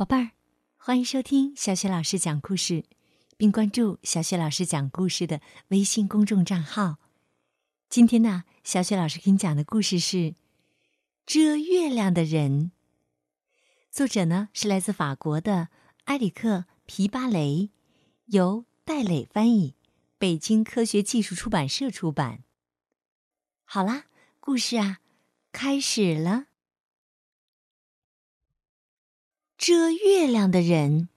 宝贝儿，欢迎收听小雪老师讲故事，并关注小雪老师讲故事的微信公众账号。今天呢，小雪老师给你讲的故事是《遮月亮的人》，作者呢是来自法国的埃里克·皮巴雷，由戴磊翻译，北京科学技术出版社出版。好啦，故事啊，开始了。遮月亮的人，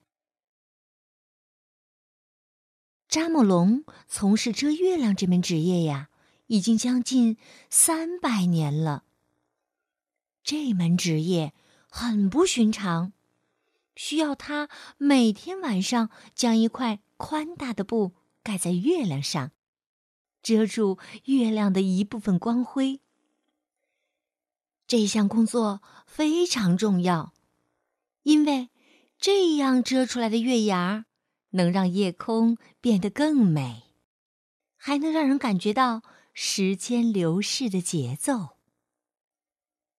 扎莫龙从事遮月亮这门职业呀，已经将近三百年了。这门职业很不寻常，需要他每天晚上将一块宽大的布盖在月亮上，遮住月亮的一部分光辉。这项工作非常重要。因为这样遮出来的月牙能让夜空变得更美，还能让人感觉到时间流逝的节奏。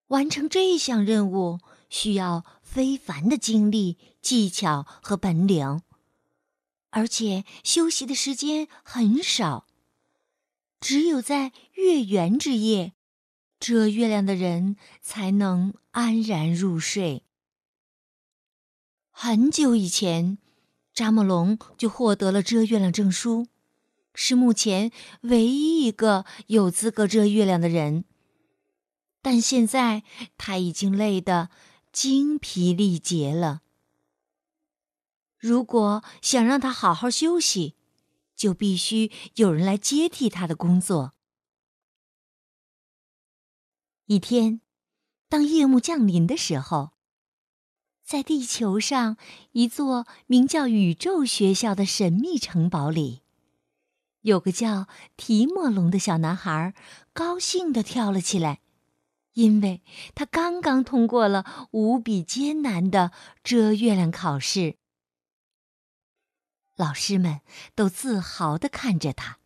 完成这项任务需要非凡的精力、技巧和本领，而且休息的时间很少。只有在月圆之夜，遮月亮的人才能安然入睡。很久以前，扎莫龙就获得了遮月亮证书，是目前唯一一个有资格遮月亮的人。但现在他已经累得精疲力竭了。如果想让他好好休息，就必须有人来接替他的工作。一天，当夜幕降临的时候。在地球上一座名叫宇宙学校的神秘城堡里，有个叫提莫龙的小男孩，高兴地跳了起来，因为他刚刚通过了无比艰难的遮月亮考试。老师们都自豪地看着他。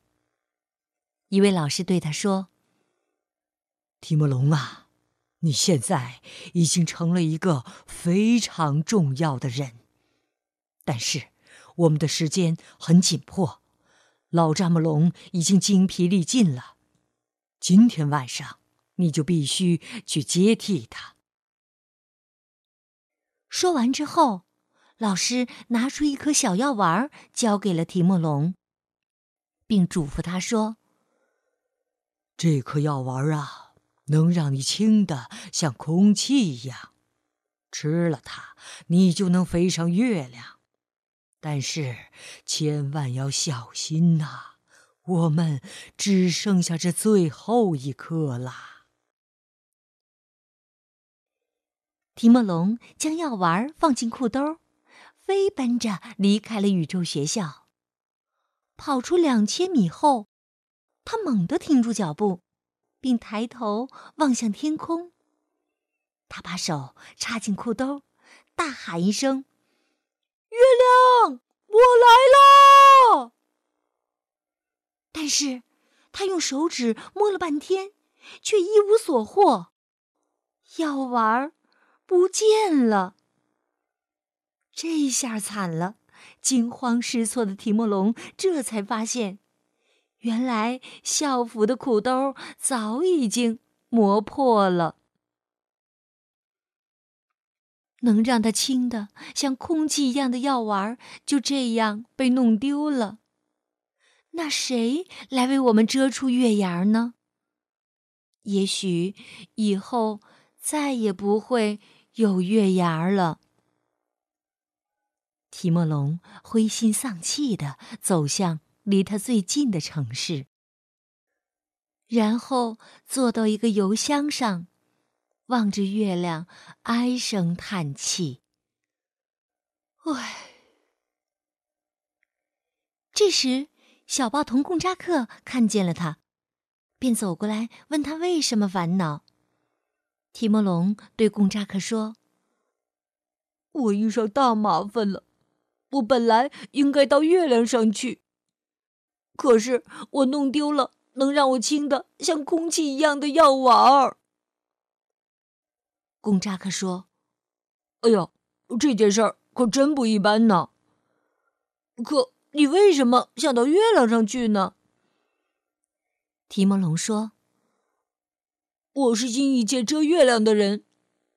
一位老师对他说：“提莫龙啊。”你现在已经成了一个非常重要的人，但是我们的时间很紧迫，老扎木龙已经精疲力尽了。今天晚上你就必须去接替他。说完之后，老师拿出一颗小药丸，交给了提莫龙，并嘱咐他说：“这颗药丸啊。”能让你轻的像空气一样，吃了它，你就能飞上月亮。但是千万要小心呐，我们只剩下这最后一颗啦。提莫龙将药丸放进裤兜，飞奔着离开了宇宙学校。跑出两千米后，他猛地停住脚步。并抬头望向天空。他把手插进裤兜，大喊一声：“月亮，我来了！”但是，他用手指摸了半天，却一无所获，药丸不见了。这下惨了！惊慌失措的提莫龙这才发现。原来校服的裤兜早已经磨破了，能让他轻的像空气一样的药丸就这样被弄丢了。那谁来为我们遮出月牙呢？也许以后再也不会有月牙了。提莫龙灰心丧气的走向。离他最近的城市，然后坐到一个油箱上，望着月亮，唉声叹气。唉。这时，小报童贡扎克看见了他，便走过来问他为什么烦恼。提莫龙对贡扎克说：“我遇上大麻烦了，我本来应该到月亮上去。”可是我弄丢了能让我轻的像空气一样的药丸儿。贡扎克说：“哎呦，这件事儿可真不一般呢。可你为什么想到月亮上去呢？提莫龙说：“我是新一届遮月亮的人，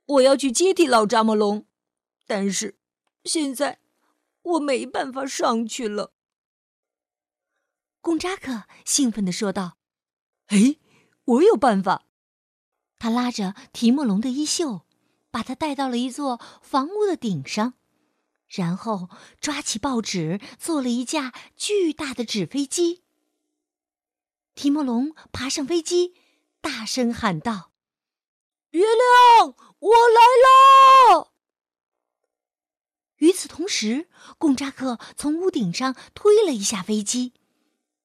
我要去接替老扎莫龙，但是现在我没办法上去了。”贡扎克兴奋地说道：“哎，我有办法！”他拉着提莫龙的衣袖，把他带到了一座房屋的顶上，然后抓起报纸，做了一架巨大的纸飞机。提莫龙爬上飞机，大声喊道：“月亮，我来了！”与此同时，贡扎克从屋顶上推了一下飞机，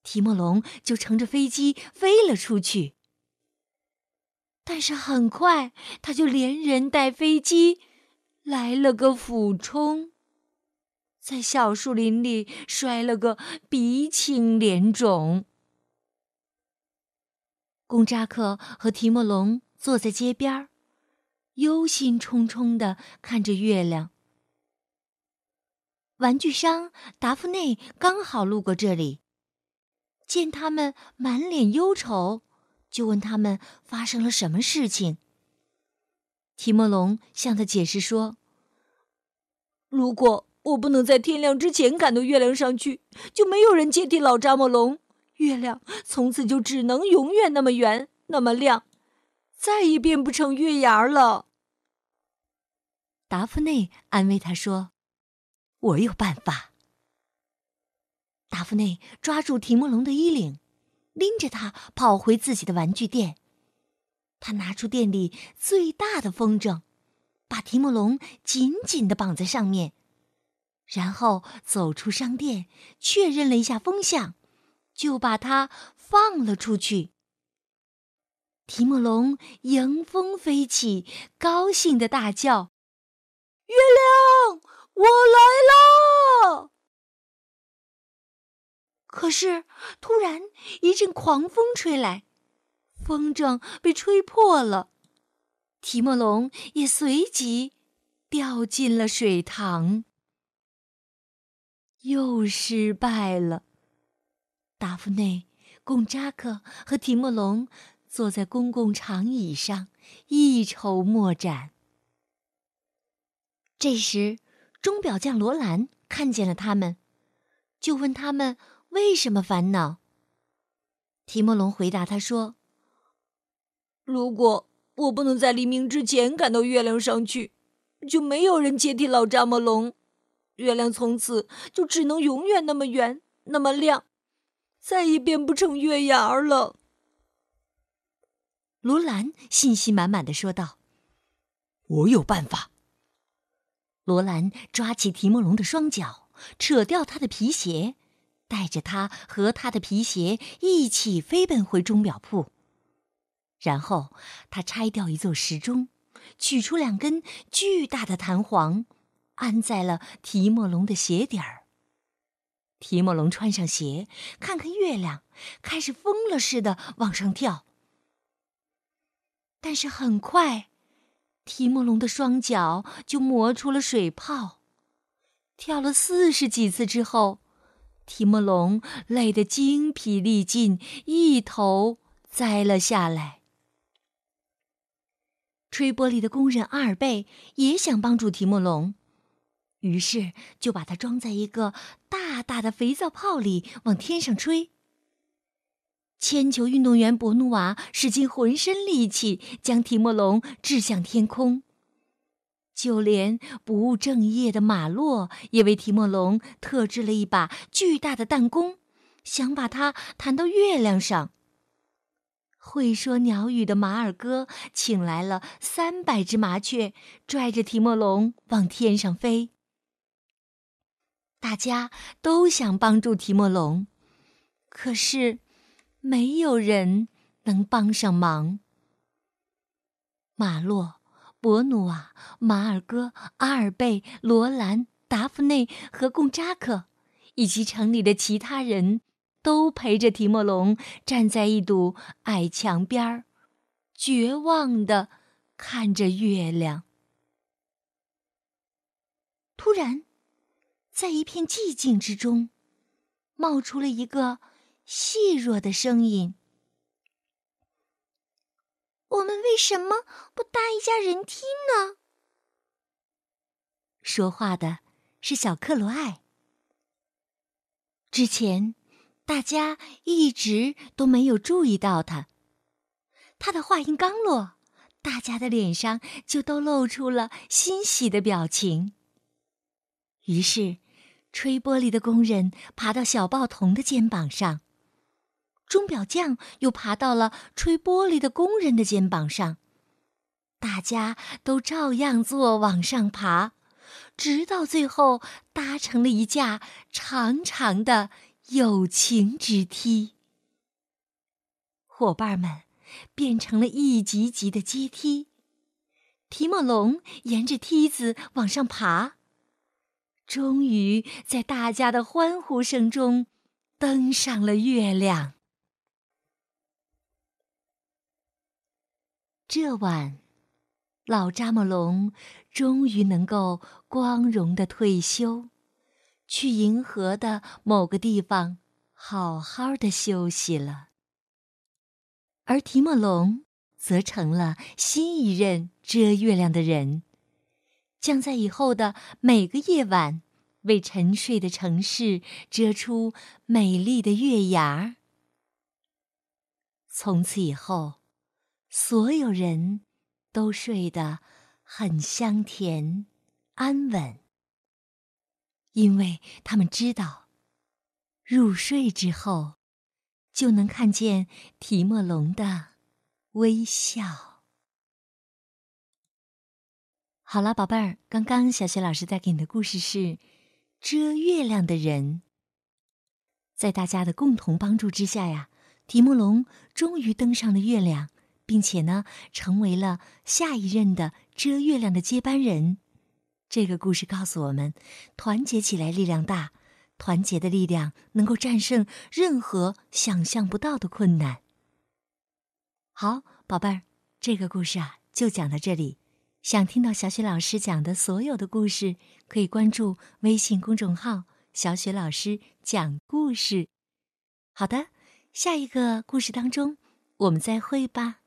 提莫龙就乘着飞机飞了出去。但是很快，他就连人带飞机来了个俯冲，在小树林里摔了个鼻青脸肿。公扎克和提莫龙坐在街边忧心忡忡的看着月亮。玩具商达芙内刚好路过这里，见他们满脸忧愁，就问他们发生了什么事情。提莫龙向他解释说：“如果我不能在天亮之前赶到月亮上去，就没有人接替老扎莫龙。”月亮从此就只能永远那么圆，那么亮，再也变不成月牙了。达芙内安慰他说：“我有办法。”达芙内抓住提莫龙的衣领，拎着他跑回自己的玩具店。他拿出店里最大的风筝，把提莫龙紧紧的绑在上面，然后走出商店，确认了一下风向。就把它放了出去。提莫龙迎风飞起，高兴的大叫：“月亮，我来了！”可是，突然一阵狂风吹来，风筝被吹破了，提莫龙也随即掉进了水塘，又失败了。达芙内、贡扎克和提莫龙坐在公共长椅上，一筹莫展。这时，钟表匠罗兰看见了他们，就问他们为什么烦恼。提莫龙回答他说：“如果我不能在黎明之前赶到月亮上去，就没有人接替老扎莫龙，月亮从此就只能永远那么圆，那么亮。”再也变不成月牙了。罗兰信心满满的说道：“我有办法。”罗兰抓起提莫龙的双脚，扯掉他的皮鞋，带着他和他的皮鞋一起飞奔回钟表铺。然后他拆掉一座时钟，取出两根巨大的弹簧，安在了提莫龙的鞋底儿。提莫龙穿上鞋，看看月亮，开始疯了似的往上跳。但是很快，提莫龙的双脚就磨出了水泡。跳了四十几次之后，提莫龙累得精疲力尽，一头栽了下来。吹玻璃的工人阿尔贝也想帮助提莫龙。于是就把它装在一个大大的肥皂泡里，往天上吹。铅球运动员博努瓦使尽浑身力气，将提莫龙掷向天空。就连不务正业的马洛也为提莫龙特制了一把巨大的弹弓，想把它弹到月亮上。会说鸟语的马尔哥请来了三百只麻雀，拽着提莫龙往天上飞。大家都想帮助提莫龙，可是没有人能帮上忙。马洛、博努瓦、马尔戈、阿尔贝、罗兰、达芙内和贡扎克，以及城里的其他人都陪着提莫龙站在一堵矮墙边儿，绝望地看着月亮。突然，在一片寂静之中，冒出了一个细弱的声音：“我们为什么不搭一架人梯呢？”说话的是小克罗艾。之前，大家一直都没有注意到他。他的话音刚落，大家的脸上就都露出了欣喜的表情。于是，吹玻璃的工人爬到小报童的肩膀上，钟表匠又爬到了吹玻璃的工人的肩膀上，大家都照样做往上爬。直到最后，搭成了一架长长的友情之梯。伙伴们变成了一级级的阶梯，提莫龙沿着梯子往上爬，终于在大家的欢呼声中登上了月亮。这晚。老扎莫龙终于能够光荣的退休，去银河的某个地方好好的休息了。而提莫龙则成了新一任遮月亮的人，将在以后的每个夜晚为沉睡的城市遮出美丽的月牙。从此以后，所有人。都睡得很香甜、安稳，因为他们知道，入睡之后就能看见提莫龙的微笑。好了，宝贝儿，刚刚小雪老师带给你的故事是《遮月亮的人》。在大家的共同帮助之下呀，提莫龙终于登上了月亮。并且呢，成为了下一任的遮月亮的接班人。这个故事告诉我们，团结起来力量大，团结的力量能够战胜任何想象不到的困难。好，宝贝儿，这个故事啊就讲到这里。想听到小雪老师讲的所有的故事，可以关注微信公众号“小雪老师讲故事”。好的，下一个故事当中，我们再会吧。